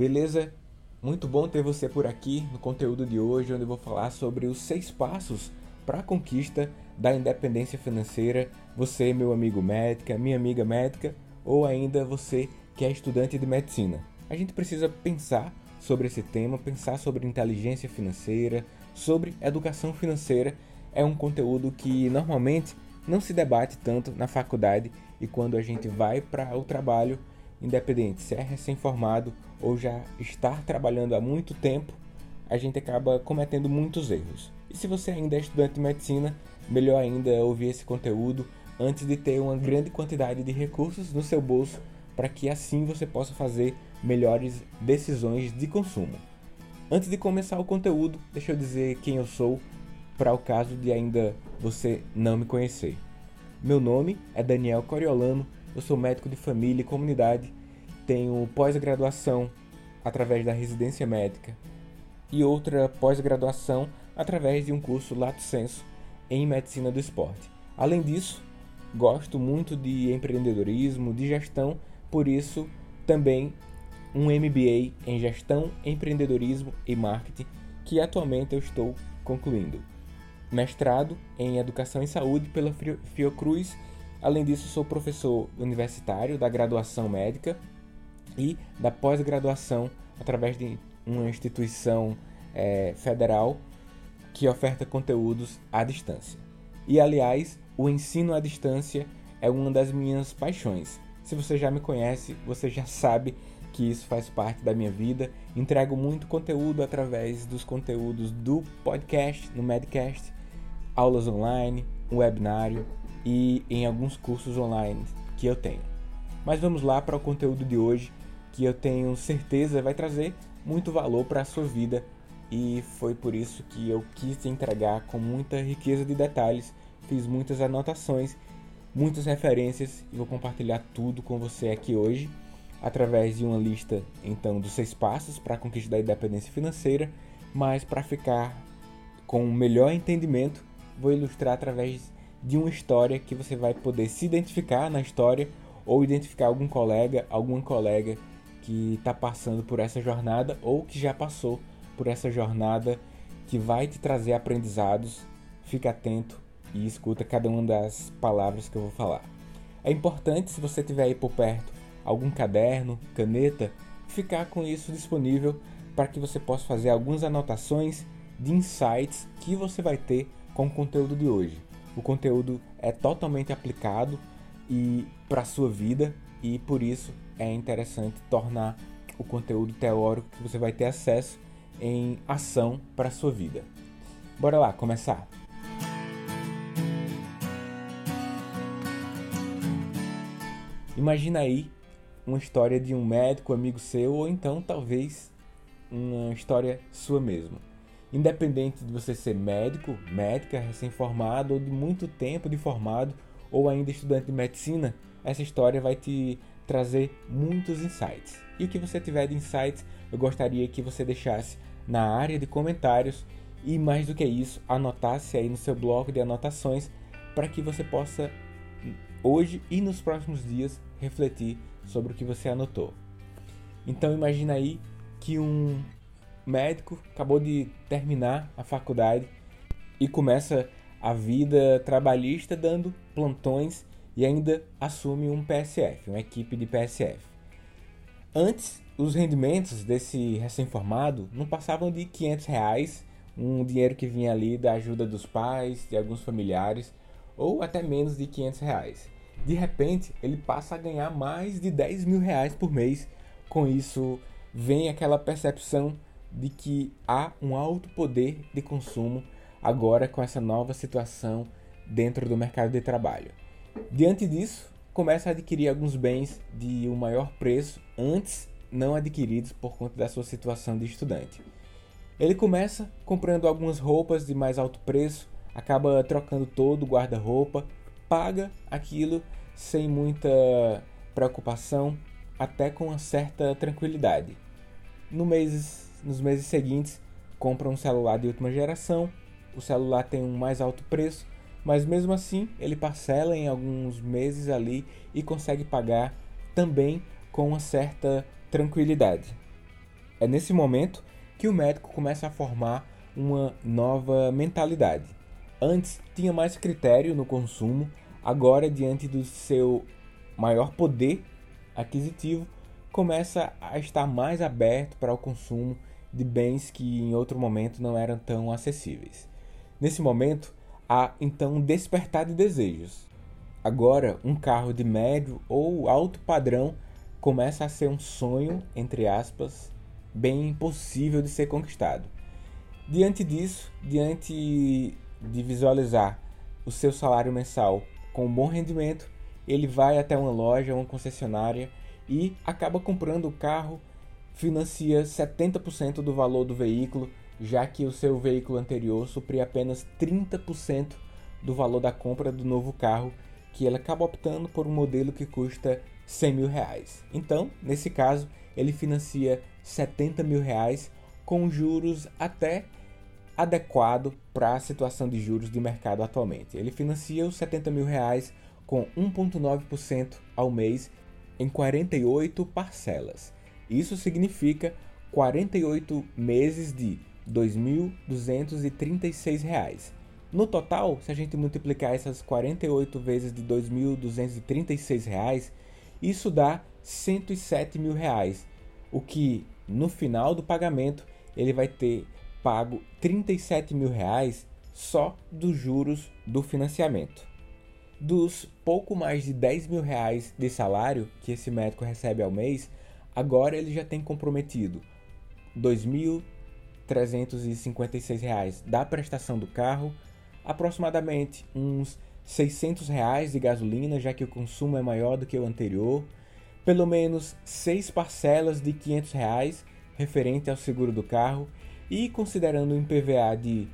Beleza? Muito bom ter você por aqui no conteúdo de hoje, onde eu vou falar sobre os seis passos para a conquista da independência financeira. Você, meu amigo médica, minha amiga médica, ou ainda você que é estudante de medicina. A gente precisa pensar sobre esse tema, pensar sobre inteligência financeira, sobre educação financeira. É um conteúdo que normalmente não se debate tanto na faculdade e quando a gente vai para o trabalho, independente se é recém-formado ou já estar trabalhando há muito tempo, a gente acaba cometendo muitos erros. E se você ainda é estudante de medicina, melhor ainda ouvir esse conteúdo antes de ter uma grande quantidade de recursos no seu bolso para que assim você possa fazer melhores decisões de consumo. Antes de começar o conteúdo, deixa eu dizer quem eu sou, para o caso de ainda você não me conhecer. Meu nome é Daniel Coriolano, eu sou médico de família e comunidade, tenho pós-graduação através da residência médica e outra pós-graduação através de um curso Lato Senso em medicina do esporte. Além disso, gosto muito de empreendedorismo, de gestão, por isso também um MBA em gestão, empreendedorismo e marketing que atualmente eu estou concluindo. Mestrado em educação em saúde pela Fiocruz. Além disso, sou professor universitário da graduação médica e da pós-graduação através de uma instituição é, federal que oferta conteúdos à distância. E aliás, o ensino à distância é uma das minhas paixões. Se você já me conhece, você já sabe que isso faz parte da minha vida. Entrego muito conteúdo através dos conteúdos do podcast, no Medcast, aulas online, um webinário e em alguns cursos online que eu tenho. Mas vamos lá para o conteúdo de hoje, que eu tenho certeza vai trazer muito valor para a sua vida. E foi por isso que eu quis entregar com muita riqueza de detalhes, fiz muitas anotações, muitas referências e vou compartilhar tudo com você aqui hoje através de uma lista então dos seis passos para a conquista da independência financeira, mas para ficar com um melhor entendimento, vou ilustrar através de uma história que você vai poder se identificar na história ou identificar algum colega, alguma colega que está passando por essa jornada ou que já passou por essa jornada que vai te trazer aprendizados. Fica atento e escuta cada uma das palavras que eu vou falar. É importante, se você tiver aí por perto algum caderno, caneta, ficar com isso disponível para que você possa fazer algumas anotações de insights que você vai ter com o conteúdo de hoje. O conteúdo é totalmente aplicado e para sua vida e por isso é interessante tornar o conteúdo teórico que você vai ter acesso em ação para a sua vida. Bora lá, começar! Imagina aí uma história de um médico amigo seu ou então talvez uma história sua mesmo. Independente de você ser médico, médica, recém-formado ou de muito tempo de formado ou ainda estudante de medicina, essa história vai te trazer muitos insights. E o que você tiver de insights, eu gostaria que você deixasse na área de comentários e mais do que isso, anotasse aí no seu bloco de anotações para que você possa hoje e nos próximos dias refletir sobre o que você anotou. Então imagina aí que um médico acabou de terminar a faculdade e começa a vida trabalhista dando plantões e ainda assume um PSF, uma equipe de PSF. Antes, os rendimentos desse recém-formado não passavam de 500 reais, um dinheiro que vinha ali da ajuda dos pais, de alguns familiares, ou até menos de 500 reais. De repente, ele passa a ganhar mais de 10 mil reais por mês. Com isso, vem aquela percepção de que há um alto poder de consumo agora com essa nova situação dentro do mercado de trabalho. Diante disso, começa a adquirir alguns bens de um maior preço antes não adquiridos por conta da sua situação de estudante. Ele começa comprando algumas roupas de mais alto preço, acaba trocando todo o guarda-roupa paga aquilo sem muita preocupação, até com uma certa tranquilidade. No meses, nos meses seguintes, compra um celular de última geração, o celular tem um mais alto preço, mas mesmo assim ele parcela em alguns meses ali e consegue pagar também com uma certa tranquilidade. É nesse momento que o médico começa a formar uma nova mentalidade. Antes tinha mais critério no consumo, agora, diante do seu maior poder aquisitivo, começa a estar mais aberto para o consumo de bens que em outro momento não eram tão acessíveis. Nesse momento, há então um despertar de desejos. Agora, um carro de médio ou alto padrão começa a ser um sonho, entre aspas, bem impossível de ser conquistado. Diante disso, diante de visualizar o seu salário mensal com um bom rendimento, ele vai até uma loja, uma concessionária e acaba comprando o carro, financia 70% do valor do veículo, já que o seu veículo anterior supria apenas 30% do valor da compra do novo carro, que ele acaba optando por um modelo que custa 100 mil reais. Então, nesse caso, ele financia 70 mil reais com juros até adequado para a situação de juros de mercado atualmente. Ele financia os 70 mil reais com 1,9% ao mês em 48 parcelas. Isso significa 48 meses de R$ 2.236. No total, se a gente multiplicar essas 48 vezes de R$ 2.236, isso dá 107 mil reais, o que no final do pagamento ele vai ter pago 37 mil reais só dos juros do financiamento. Dos pouco mais de 10 mil reais de salário que esse médico recebe ao mês, agora ele já tem comprometido R$ 2.356 reais. Da prestação do carro, aproximadamente uns 600 reais de gasolina, já que o consumo é maior do que o anterior, pelo menos seis parcelas de 500 reais referente ao seguro do carro. E considerando um IPVA de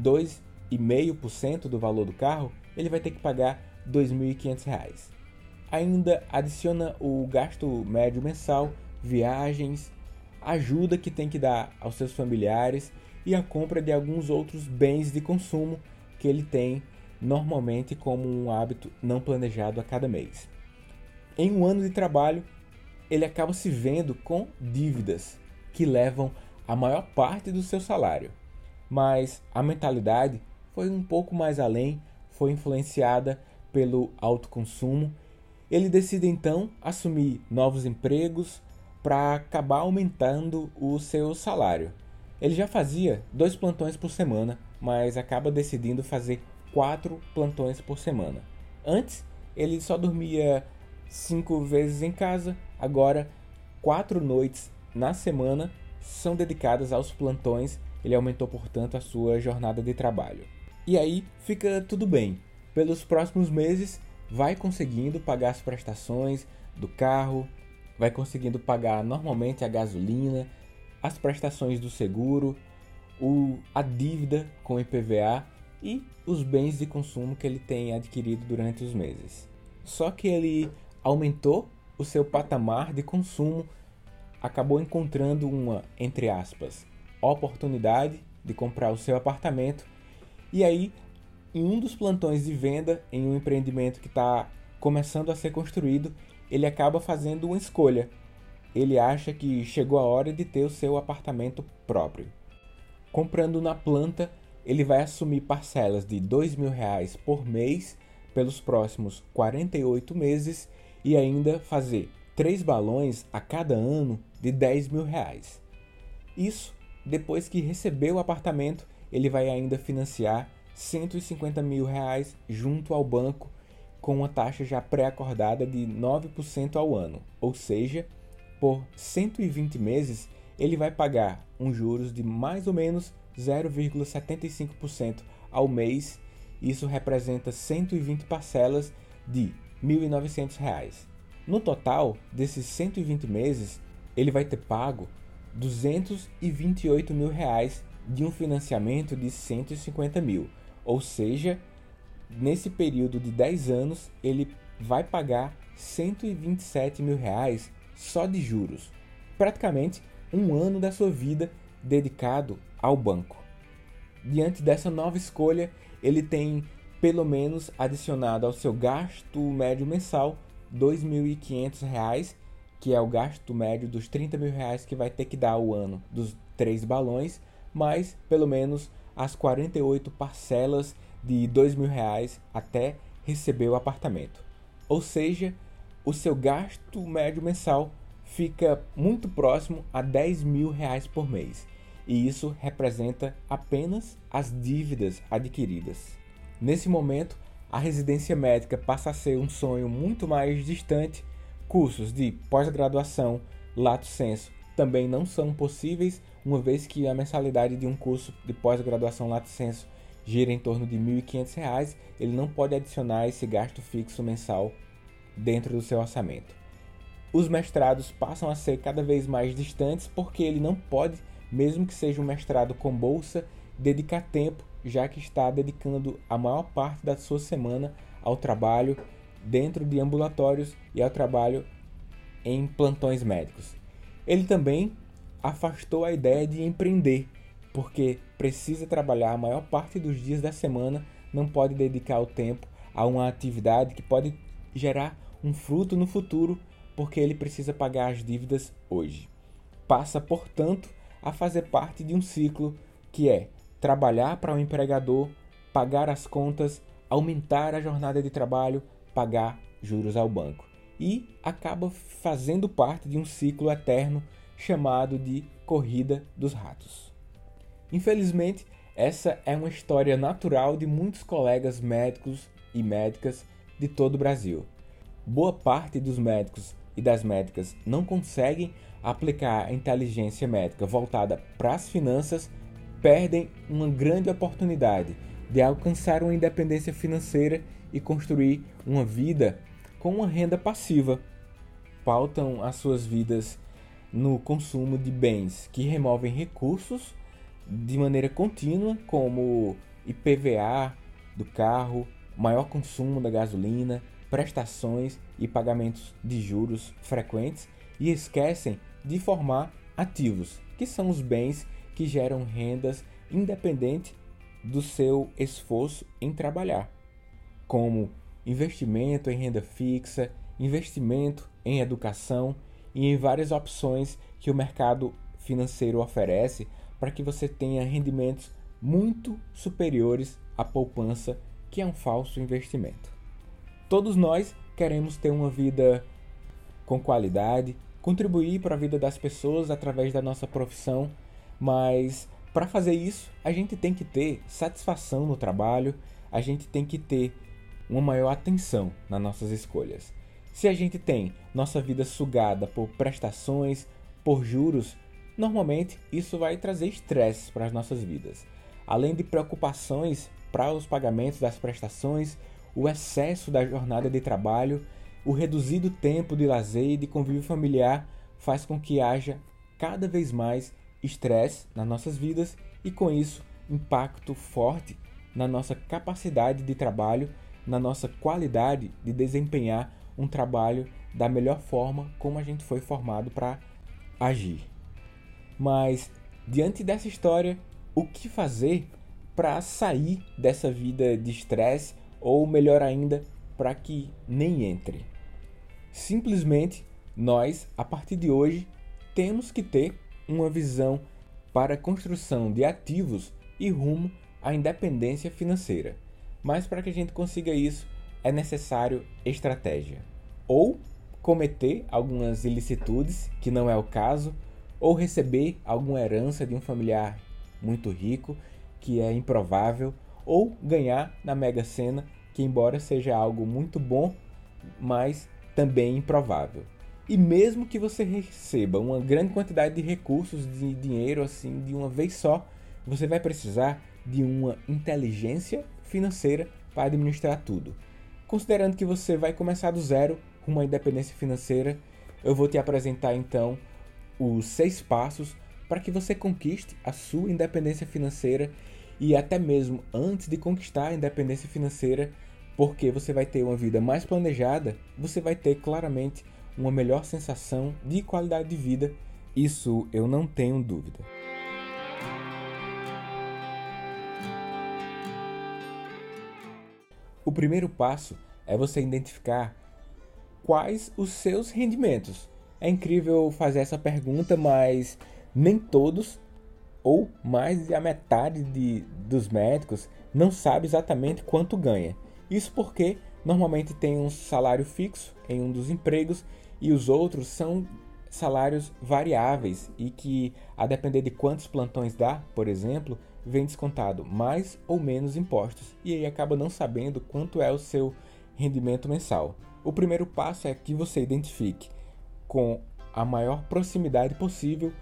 2,5% do valor do carro, ele vai ter que pagar R$ 2.500. Ainda adiciona o gasto médio mensal, viagens, ajuda que tem que dar aos seus familiares e a compra de alguns outros bens de consumo que ele tem normalmente como um hábito não planejado a cada mês. Em um ano de trabalho, ele acaba se vendo com dívidas que levam a maior parte do seu salário. Mas a mentalidade foi um pouco mais além, foi influenciada pelo alto consumo. Ele decide então assumir novos empregos para acabar aumentando o seu salário. Ele já fazia dois plantões por semana, mas acaba decidindo fazer quatro plantões por semana. Antes, ele só dormia cinco vezes em casa, agora, quatro noites na semana são dedicadas aos plantões. Ele aumentou, portanto, a sua jornada de trabalho. E aí fica tudo bem pelos próximos meses vai conseguindo pagar as prestações do carro, vai conseguindo pagar normalmente a gasolina, as prestações do seguro, o, a dívida com o IPVA e os bens de consumo que ele tem adquirido durante os meses. Só que ele aumentou o seu patamar de consumo, acabou encontrando uma, entre aspas, oportunidade de comprar o seu apartamento e aí em um dos plantões de venda em um empreendimento que está começando a ser construído, ele acaba fazendo uma escolha. Ele acha que chegou a hora de ter o seu apartamento próprio. Comprando na planta, ele vai assumir parcelas de R$ mil reais por mês pelos próximos 48 meses e ainda fazer três balões a cada ano de 10 mil reais. Isso depois que recebeu o apartamento, ele vai ainda financiar 150 mil reais junto ao banco com uma taxa já pré-acordada de 9% ao ano, ou seja, por 120 meses ele vai pagar um juros de mais ou menos 0,75% ao mês. Isso representa 120 parcelas de R$ 1.900. No total desses 120 meses, ele vai ter pago 228 mil reais de um financiamento de 150 mil ou seja, nesse período de 10 anos, ele vai pagar 127 mil reais só de juros. Praticamente um ano da sua vida dedicado ao banco. Diante dessa nova escolha, ele tem pelo menos adicionado ao seu gasto médio mensal R$ 2.500 que é o gasto médio dos 30 mil reais que vai ter que dar o ano dos três balões, mais pelo menos as 48 parcelas de 2 mil reais até receber o apartamento. Ou seja, o seu gasto médio mensal fica muito próximo a 10 mil reais por mês. E isso representa apenas as dívidas adquiridas. Nesse momento, a residência médica passa a ser um sonho muito mais distante. Cursos de pós-graduação, lato senso, também não são possíveis, uma vez que a mensalidade de um curso de pós-graduação lato senso gira em torno de R$ 1.500, ele não pode adicionar esse gasto fixo mensal dentro do seu orçamento. Os mestrados passam a ser cada vez mais distantes porque ele não pode, mesmo que seja um mestrado com bolsa, dedicar tempo, já que está dedicando a maior parte da sua semana ao trabalho dentro de ambulatórios e ao trabalho em plantões médicos. Ele também afastou a ideia de empreender, porque precisa trabalhar a maior parte dos dias da semana, não pode dedicar o tempo a uma atividade que pode gerar um fruto no futuro, porque ele precisa pagar as dívidas hoje. Passa, portanto, a fazer parte de um ciclo que é trabalhar para o um empregador, pagar as contas, aumentar a jornada de trabalho, pagar juros ao banco. E acaba fazendo parte de um ciclo eterno chamado de corrida dos ratos. Infelizmente, essa é uma história natural de muitos colegas médicos e médicas de todo o Brasil. Boa parte dos médicos e das médicas não conseguem aplicar a inteligência médica voltada para as finanças, perdem uma grande oportunidade de alcançar uma independência financeira e construir uma vida com uma renda passiva. Pautam as suas vidas no consumo de bens que removem recursos de maneira contínua, como IPVA do carro, maior consumo da gasolina, prestações e pagamentos de juros frequentes e esquecem de formar ativos, que são os bens que geram rendas independente do seu esforço em trabalhar, como investimento em renda fixa, investimento em educação e em várias opções que o mercado financeiro oferece para que você tenha rendimentos muito superiores à poupança, que é um falso investimento. Todos nós queremos ter uma vida com qualidade, contribuir para a vida das pessoas através da nossa profissão, mas para fazer isso, a gente tem que ter satisfação no trabalho, a gente tem que ter uma maior atenção nas nossas escolhas. Se a gente tem nossa vida sugada por prestações, por juros, normalmente isso vai trazer estresse para as nossas vidas. Além de preocupações para os pagamentos das prestações, o excesso da jornada de trabalho, o reduzido tempo de lazer e de convívio familiar faz com que haja cada vez mais estresse nas nossas vidas e, com isso, impacto forte na nossa capacidade de trabalho, na nossa qualidade de desempenhar um trabalho da melhor forma como a gente foi formado para agir. Mas diante dessa história, o que fazer para sair dessa vida de estresse ou melhor ainda, para que nem entre? Simplesmente nós, a partir de hoje, temos que ter uma visão para a construção de ativos e rumo à independência financeira. Mas para que a gente consiga isso, é necessário estratégia. Ou cometer algumas ilicitudes, que não é o caso, ou receber alguma herança de um familiar muito rico, que é improvável, ou ganhar na Mega Sena, que embora seja algo muito bom, mas também improvável. E mesmo que você receba uma grande quantidade de recursos de dinheiro assim de uma vez só, você vai precisar de uma inteligência financeira para administrar tudo. Considerando que você vai começar do zero rumo à independência financeira, eu vou te apresentar então os seis passos para que você conquiste a sua independência financeira e até mesmo antes de conquistar a independência financeira, porque você vai ter uma vida mais planejada, você vai ter claramente uma melhor sensação de qualidade de vida. Isso eu não tenho dúvida. O primeiro passo é você identificar quais os seus rendimentos. É incrível fazer essa pergunta, mas nem todos, ou mais de a metade de, dos médicos, não sabe exatamente quanto ganha. Isso porque normalmente tem um salário fixo em um dos empregos e os outros são salários variáveis e que, a depender de quantos plantões dá, por exemplo, vem descontado mais ou menos impostos e aí acaba não sabendo quanto é o seu rendimento mensal. O primeiro passo é que você identifique com a maior proximidade possível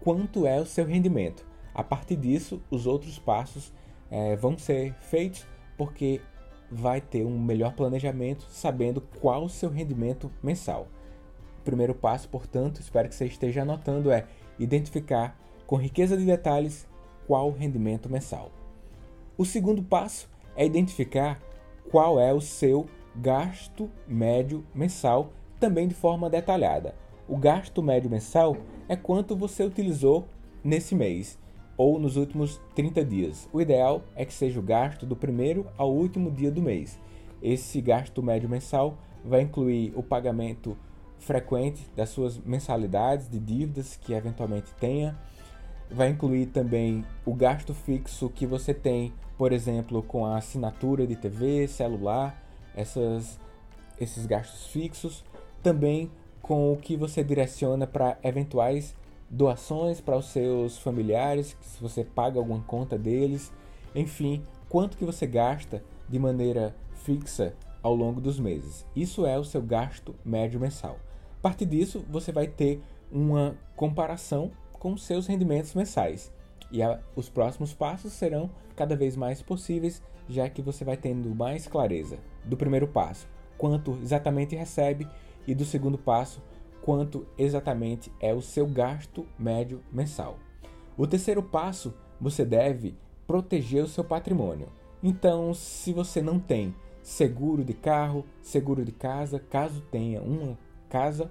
quanto é o seu rendimento. A partir disso, os outros passos é, vão ser feitos porque vai ter um melhor planejamento sabendo qual o seu rendimento mensal. O primeiro passo, portanto, espero que você esteja anotando, é identificar com riqueza de detalhes qual o rendimento mensal. O segundo passo é identificar qual é o seu gasto médio mensal, também de forma detalhada. O gasto médio mensal é quanto você utilizou nesse mês ou nos últimos 30 dias. O ideal é que seja o gasto do primeiro ao último dia do mês. Esse gasto médio mensal vai incluir o pagamento frequente das suas mensalidades de dívidas que eventualmente tenha. Vai incluir também o gasto fixo que você tem, por exemplo, com a assinatura de TV, celular, essas, esses gastos fixos. Também com o que você direciona para eventuais doações para os seus familiares, se você paga alguma conta deles, enfim, quanto que você gasta de maneira fixa ao longo dos meses. Isso é o seu gasto médio mensal. A partir disso, você vai ter uma comparação com seus rendimentos mensais. E a, os próximos passos serão cada vez mais possíveis, já que você vai tendo mais clareza do primeiro passo, quanto exatamente recebe, e do segundo passo, quanto exatamente é o seu gasto médio mensal. O terceiro passo, você deve proteger o seu patrimônio. Então, se você não tem seguro de carro, seguro de casa, caso tenha uma casa,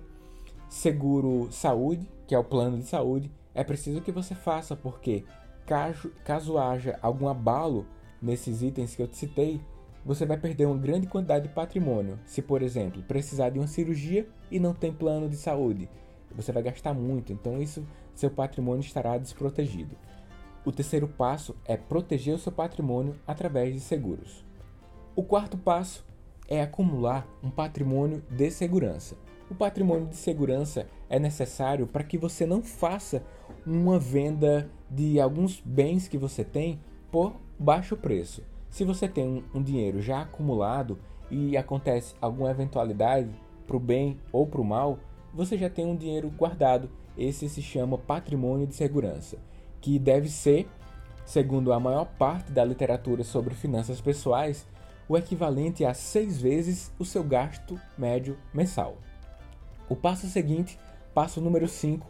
seguro saúde, que é o plano de saúde, é preciso que você faça, porque caso, caso haja algum abalo nesses itens que eu te citei, você vai perder uma grande quantidade de patrimônio. Se, por exemplo, precisar de uma cirurgia e não tem plano de saúde, você vai gastar muito, então isso seu patrimônio estará desprotegido. O terceiro passo é proteger o seu patrimônio através de seguros. O quarto passo é acumular um patrimônio de segurança. O patrimônio de segurança é necessário para que você não faça uma venda de alguns bens que você tem por baixo preço. Se você tem um, um dinheiro já acumulado e acontece alguma eventualidade para o bem ou para o mal, você já tem um dinheiro guardado. Esse se chama patrimônio de segurança, que deve ser, segundo a maior parte da literatura sobre finanças pessoais, o equivalente a seis vezes o seu gasto médio mensal. O passo seguinte, passo número 5,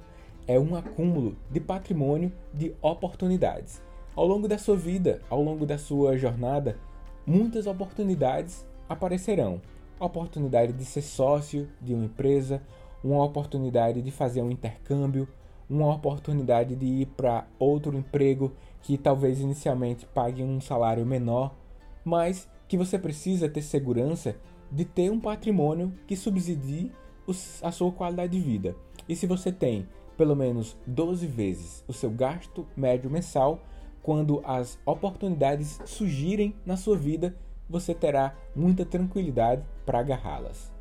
é um acúmulo de patrimônio de oportunidades. Ao longo da sua vida, ao longo da sua jornada, muitas oportunidades aparecerão. A oportunidade de ser sócio de uma empresa, uma oportunidade de fazer um intercâmbio, uma oportunidade de ir para outro emprego que talvez inicialmente pague um salário menor, mas que você precisa ter segurança de ter um patrimônio que subsidie a sua qualidade de vida. E se você tem pelo menos 12 vezes o seu gasto médio mensal, quando as oportunidades surgirem na sua vida, você terá muita tranquilidade para agarrá-las.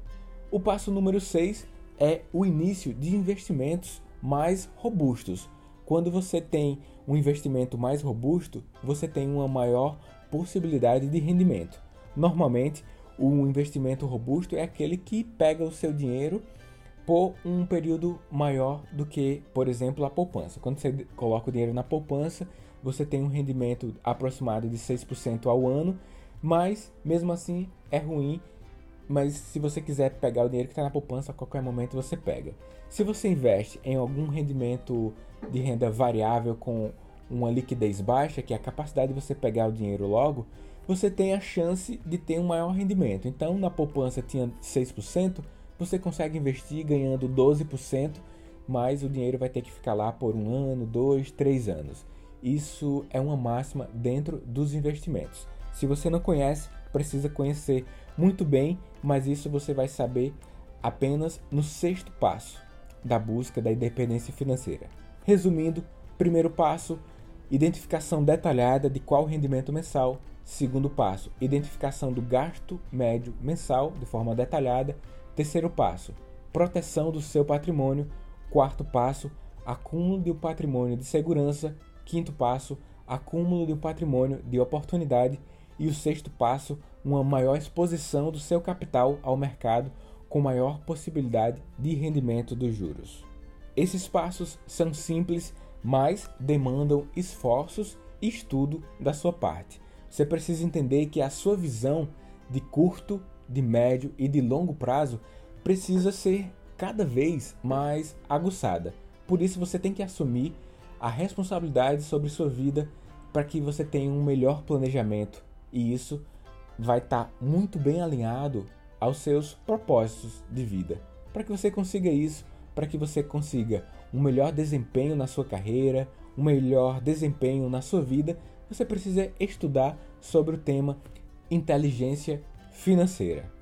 O passo número 6 é o início de investimentos mais robustos. Quando você tem um investimento mais robusto, você tem uma maior possibilidade de rendimento. Normalmente, o investimento robusto é aquele que pega o seu dinheiro por um período maior do que, por exemplo, a poupança. Quando você coloca o dinheiro na poupança, você tem um rendimento aproximado de 6% ao ano, mas mesmo assim é ruim. Mas se você quiser pegar o dinheiro que está na poupança, a qualquer momento você pega. Se você investe em algum rendimento de renda variável com uma liquidez baixa, que é a capacidade de você pegar o dinheiro logo, você tem a chance de ter um maior rendimento. Então, na poupança tinha 6%, você consegue investir ganhando 12%, mas o dinheiro vai ter que ficar lá por um ano, dois, três anos. Isso é uma máxima dentro dos investimentos. Se você não conhece, precisa conhecer muito bem, mas isso você vai saber apenas no sexto passo. da busca da independência financeira. Resumindo, primeiro passo, identificação detalhada de qual rendimento mensal. Segundo passo, identificação do gasto médio mensal de forma detalhada. Terceiro passo, proteção do seu patrimônio. Quarto passo, acúmulo um patrimônio de segurança. Quinto passo, acúmulo de um patrimônio de oportunidade. E o sexto passo, uma maior exposição do seu capital ao mercado com maior possibilidade de rendimento dos juros. Esses passos são simples, mas demandam esforços e estudo da sua parte. Você precisa entender que a sua visão de curto, de médio e de longo prazo precisa ser cada vez mais aguçada. Por isso você tem que assumir a responsabilidade sobre sua vida para que você tenha um melhor planejamento e isso vai estar tá muito bem alinhado aos seus propósitos de vida. Para que você consiga isso, para que você consiga um melhor desempenho na sua carreira, um melhor desempenho na sua vida, você precisa estudar sobre o tema inteligência financeira.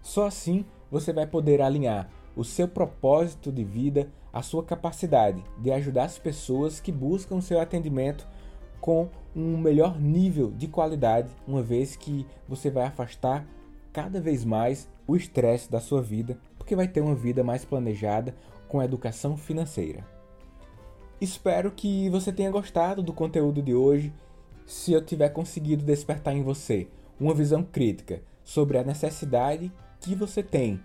Só assim você vai poder alinhar o seu propósito de vida, a sua capacidade de ajudar as pessoas que buscam seu atendimento com um melhor nível de qualidade, uma vez que você vai afastar cada vez mais o estresse da sua vida, porque vai ter uma vida mais planejada com educação financeira. Espero que você tenha gostado do conteúdo de hoje. Se eu tiver conseguido despertar em você uma visão crítica sobre a necessidade que você tem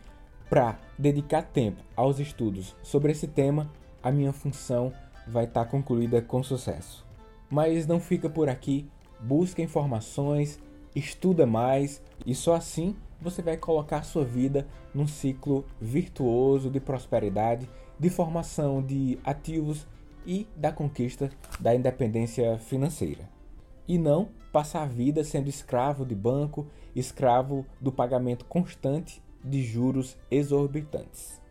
para dedicar tempo aos estudos sobre esse tema, a minha função vai estar tá concluída com sucesso. Mas não fica por aqui, busca informações, estuda mais e só assim você vai colocar sua vida num ciclo virtuoso de prosperidade, de formação de ativos e da conquista da independência financeira. E não passar a vida sendo escravo de banco, escravo do pagamento constante de juros exorbitantes.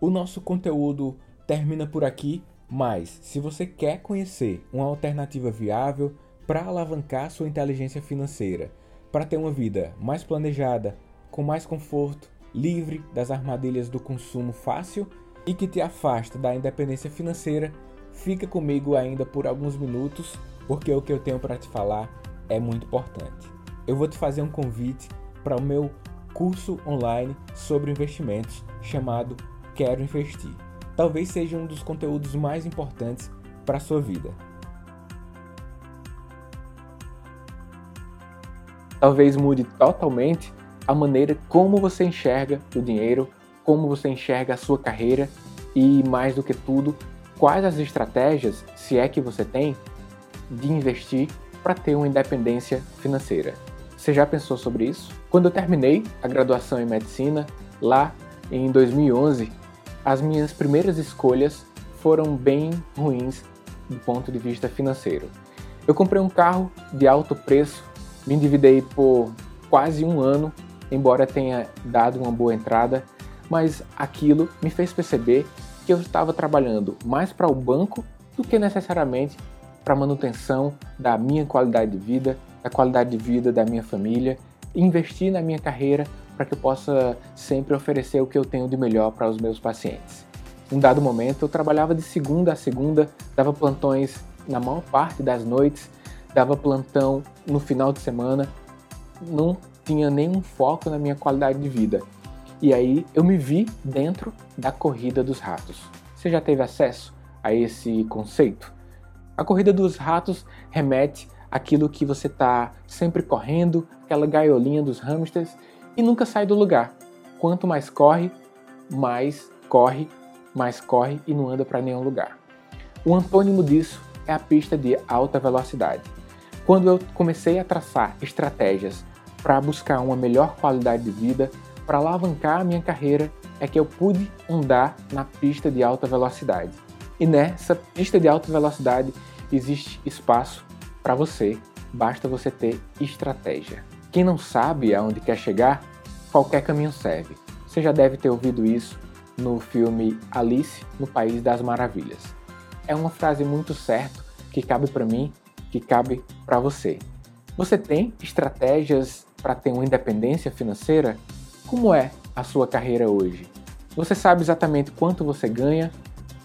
O nosso conteúdo termina por aqui, mas se você quer conhecer uma alternativa viável para alavancar sua inteligência financeira, para ter uma vida mais planejada, com mais conforto, livre das armadilhas do consumo fácil e que te afasta da independência financeira, fica comigo ainda por alguns minutos, porque o que eu tenho para te falar é muito importante. Eu vou te fazer um convite para o meu curso online sobre investimentos chamado Quero Investir. Talvez seja um dos conteúdos mais importantes para a sua vida. Talvez mude totalmente a maneira como você enxerga o dinheiro, como você enxerga a sua carreira e, mais do que tudo, quais as estratégias, se é que você tem, de investir para ter uma independência financeira. Você já pensou sobre isso? Quando eu terminei a graduação em medicina, lá em 2011, as minhas primeiras escolhas foram bem ruins do ponto de vista financeiro. Eu comprei um carro de alto preço, me endividei por quase um ano embora tenha dado uma boa entrada, mas aquilo me fez perceber que eu estava trabalhando mais para o banco do que necessariamente para a manutenção da minha qualidade de vida, da qualidade de vida da minha família, investir na minha carreira para que eu possa sempre oferecer o que eu tenho de melhor para os meus pacientes. Um dado momento, eu trabalhava de segunda a segunda, dava plantões na maior parte das noites, dava plantão no final de semana, não tinha nenhum foco na minha qualidade de vida. E aí eu me vi dentro da corrida dos ratos. Você já teve acesso a esse conceito? A corrida dos ratos remete àquilo que você está sempre correndo, aquela gaiolinha dos hamsters e nunca sai do lugar. Quanto mais corre, mais corre, mais corre e não anda para nenhum lugar. O antônimo disso é a pista de alta velocidade. Quando eu comecei a traçar estratégias para buscar uma melhor qualidade de vida, para alavancar a minha carreira, é que eu pude andar na pista de alta velocidade. E nessa pista de alta velocidade existe espaço para você, basta você ter estratégia. Quem não sabe aonde quer chegar, qualquer caminho serve. Você já deve ter ouvido isso no filme Alice no País das Maravilhas. É uma frase muito certa que cabe para mim, que cabe para você. Você tem estratégias para ter uma independência financeira? Como é a sua carreira hoje? Você sabe exatamente quanto você ganha,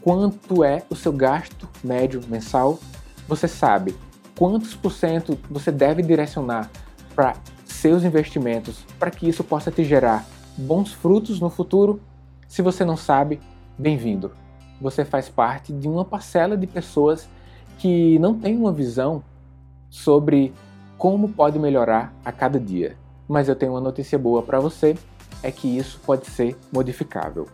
quanto é o seu gasto médio mensal, você sabe quantos por cento você deve direcionar para seus investimentos para que isso possa te gerar bons frutos no futuro. Se você não sabe, bem-vindo. Você faz parte de uma parcela de pessoas que não tem uma visão sobre como pode melhorar a cada dia. Mas eu tenho uma notícia boa para você, é que isso pode ser modificável.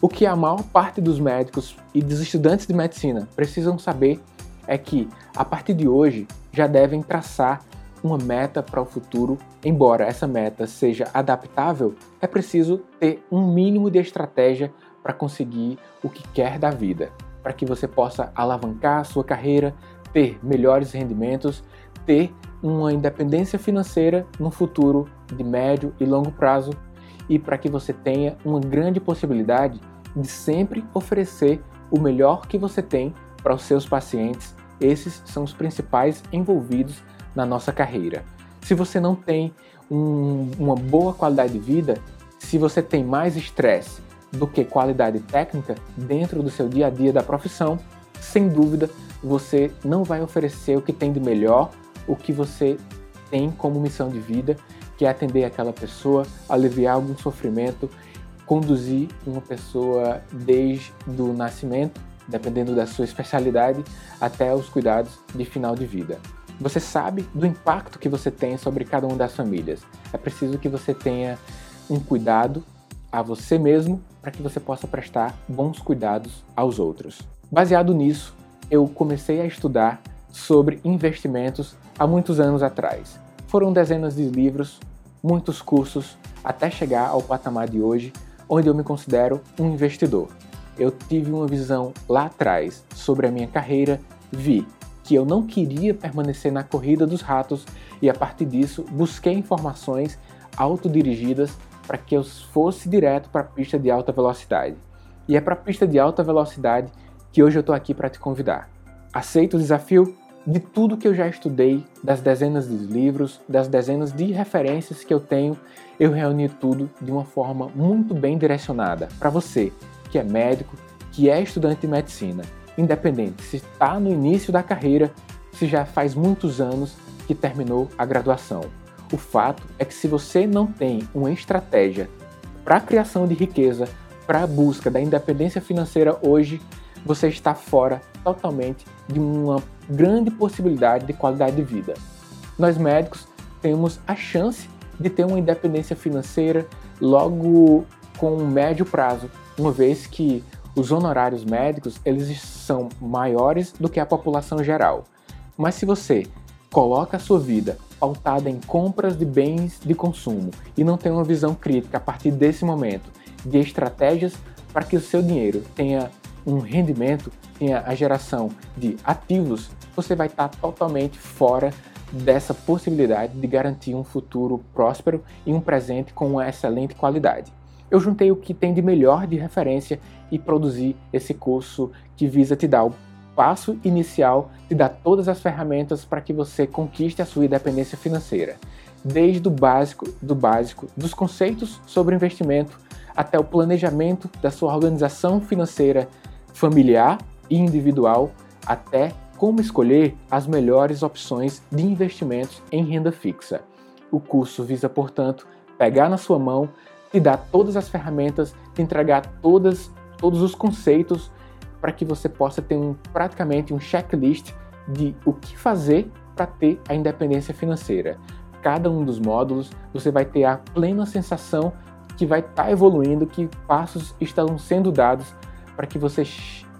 O que a maior parte dos médicos e dos estudantes de medicina precisam saber é que, a partir de hoje, já devem traçar uma meta para o futuro. Embora essa meta seja adaptável, é preciso ter um mínimo de estratégia para conseguir o que quer da vida, para que você possa alavancar sua carreira, ter melhores rendimentos, ter uma independência financeira no futuro de médio e longo prazo e para que você tenha uma grande possibilidade de sempre oferecer o melhor que você tem para os seus pacientes. Esses são os principais envolvidos na nossa carreira. Se você não tem um, uma boa qualidade de vida, se você tem mais estresse do que qualidade técnica dentro do seu dia a dia da profissão, sem dúvida você não vai oferecer o que tem de melhor, o que você tem como missão de vida, que é atender aquela pessoa, aliviar algum sofrimento, conduzir uma pessoa desde o nascimento, dependendo da sua especialidade, até os cuidados de final de vida. Você sabe do impacto que você tem sobre cada uma das famílias. É preciso que você tenha um cuidado a você mesmo para que você possa prestar bons cuidados aos outros. Baseado nisso, eu comecei a estudar sobre investimentos há muitos anos atrás. Foram dezenas de livros, muitos cursos, até chegar ao patamar de hoje, onde eu me considero um investidor. Eu tive uma visão lá atrás sobre a minha carreira, vi que eu não queria permanecer na corrida dos ratos e a partir disso busquei informações autodirigidas para que eu fosse direto para a pista de alta velocidade. E é para a pista de alta velocidade que hoje eu estou aqui para te convidar. Aceita o desafio? De tudo que eu já estudei, das dezenas de livros, das dezenas de referências que eu tenho, eu reuni tudo de uma forma muito bem direcionada para você que é médico, que é estudante de medicina, independente se está no início da carreira, se já faz muitos anos que terminou a graduação. O fato é que se você não tem uma estratégia para a criação de riqueza, para a busca da independência financeira hoje, você está fora totalmente de uma grande possibilidade de qualidade de vida. Nós médicos temos a chance de ter uma independência financeira logo com um médio prazo, uma vez que os honorários médicos eles são maiores do que a população geral. Mas se você coloca a sua vida pautada em compras de bens de consumo e não tem uma visão crítica a partir desse momento de estratégias para que o seu dinheiro tenha um rendimento, tenha a geração de ativos, você vai estar totalmente fora dessa possibilidade de garantir um futuro próspero e um presente com uma excelente qualidade. Eu juntei o que tem de melhor de referência e produzi esse curso que visa te dar o passo inicial te dá todas as ferramentas para que você conquiste a sua independência financeira, desde o básico do básico, dos conceitos sobre investimento até o planejamento da sua organização financeira familiar e individual, até como escolher as melhores opções de investimentos em renda fixa. O curso visa, portanto, pegar na sua mão, te dar todas as ferramentas, te entregar todas, todos os conceitos para que você possa ter um, praticamente um checklist de o que fazer para ter a independência financeira. Cada um dos módulos você vai ter a plena sensação que vai estar tá evoluindo, que passos estão sendo dados para que você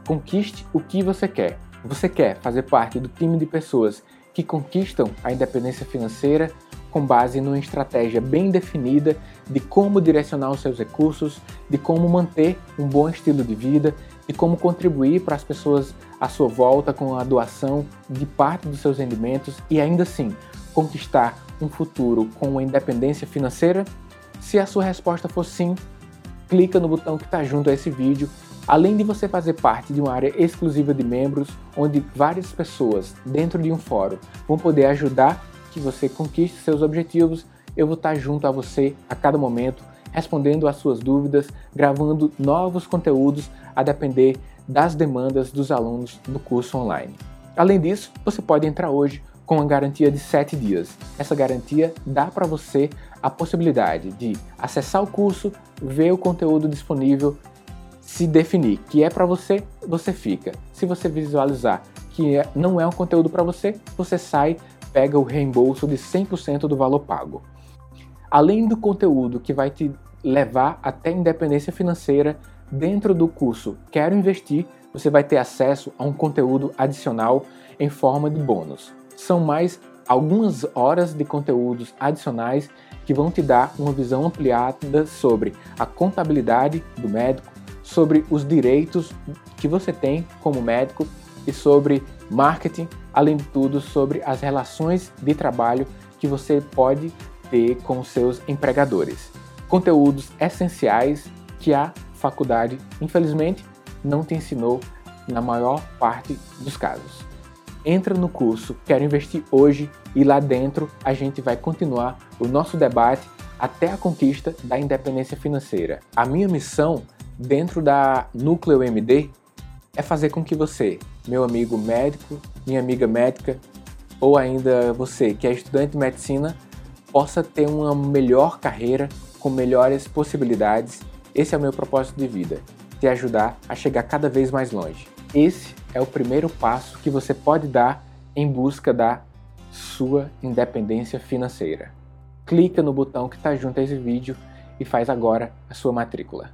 conquiste o que você quer. Você quer fazer parte do time de pessoas que conquistam a independência financeira com base numa estratégia bem definida de como direcionar os seus recursos, de como manter um bom estilo de vida, e como contribuir para as pessoas à sua volta com a doação de parte dos seus rendimentos e ainda assim conquistar um futuro com independência financeira? Se a sua resposta for sim, clica no botão que está junto a esse vídeo. Além de você fazer parte de uma área exclusiva de membros, onde várias pessoas dentro de um fórum vão poder ajudar que você conquiste seus objetivos, eu vou estar junto a você a cada momento respondendo às suas dúvidas, gravando novos conteúdos a depender das demandas dos alunos do curso online. Além disso, você pode entrar hoje com uma garantia de 7 dias. Essa garantia dá para você a possibilidade de acessar o curso, ver o conteúdo disponível, se definir que é para você, você fica. Se você visualizar que é, não é um conteúdo para você, você sai, pega o reembolso de 100% do valor pago. Além do conteúdo que vai te levar até independência financeira dentro do curso Quero Investir, você vai ter acesso a um conteúdo adicional em forma de bônus são mais algumas horas de conteúdos adicionais que vão te dar uma visão ampliada sobre a contabilidade do médico, sobre os direitos que você tem como médico e sobre marketing, além de tudo sobre as relações de trabalho que você pode ter com seus empregadores. Conteúdos essenciais que a faculdade, infelizmente, não te ensinou na maior parte dos casos entra no curso Quero Investir Hoje e lá dentro a gente vai continuar o nosso debate até a conquista da independência financeira. A minha missão dentro da Núcleo MD é fazer com que você, meu amigo médico, minha amiga médica, ou ainda você que é estudante de medicina, possa ter uma melhor carreira com melhores possibilidades. Esse é o meu propósito de vida, te ajudar a chegar cada vez mais longe. Esse é o primeiro passo que você pode dar em busca da sua independência financeira. Clica no botão que está junto a esse vídeo e faz agora a sua matrícula.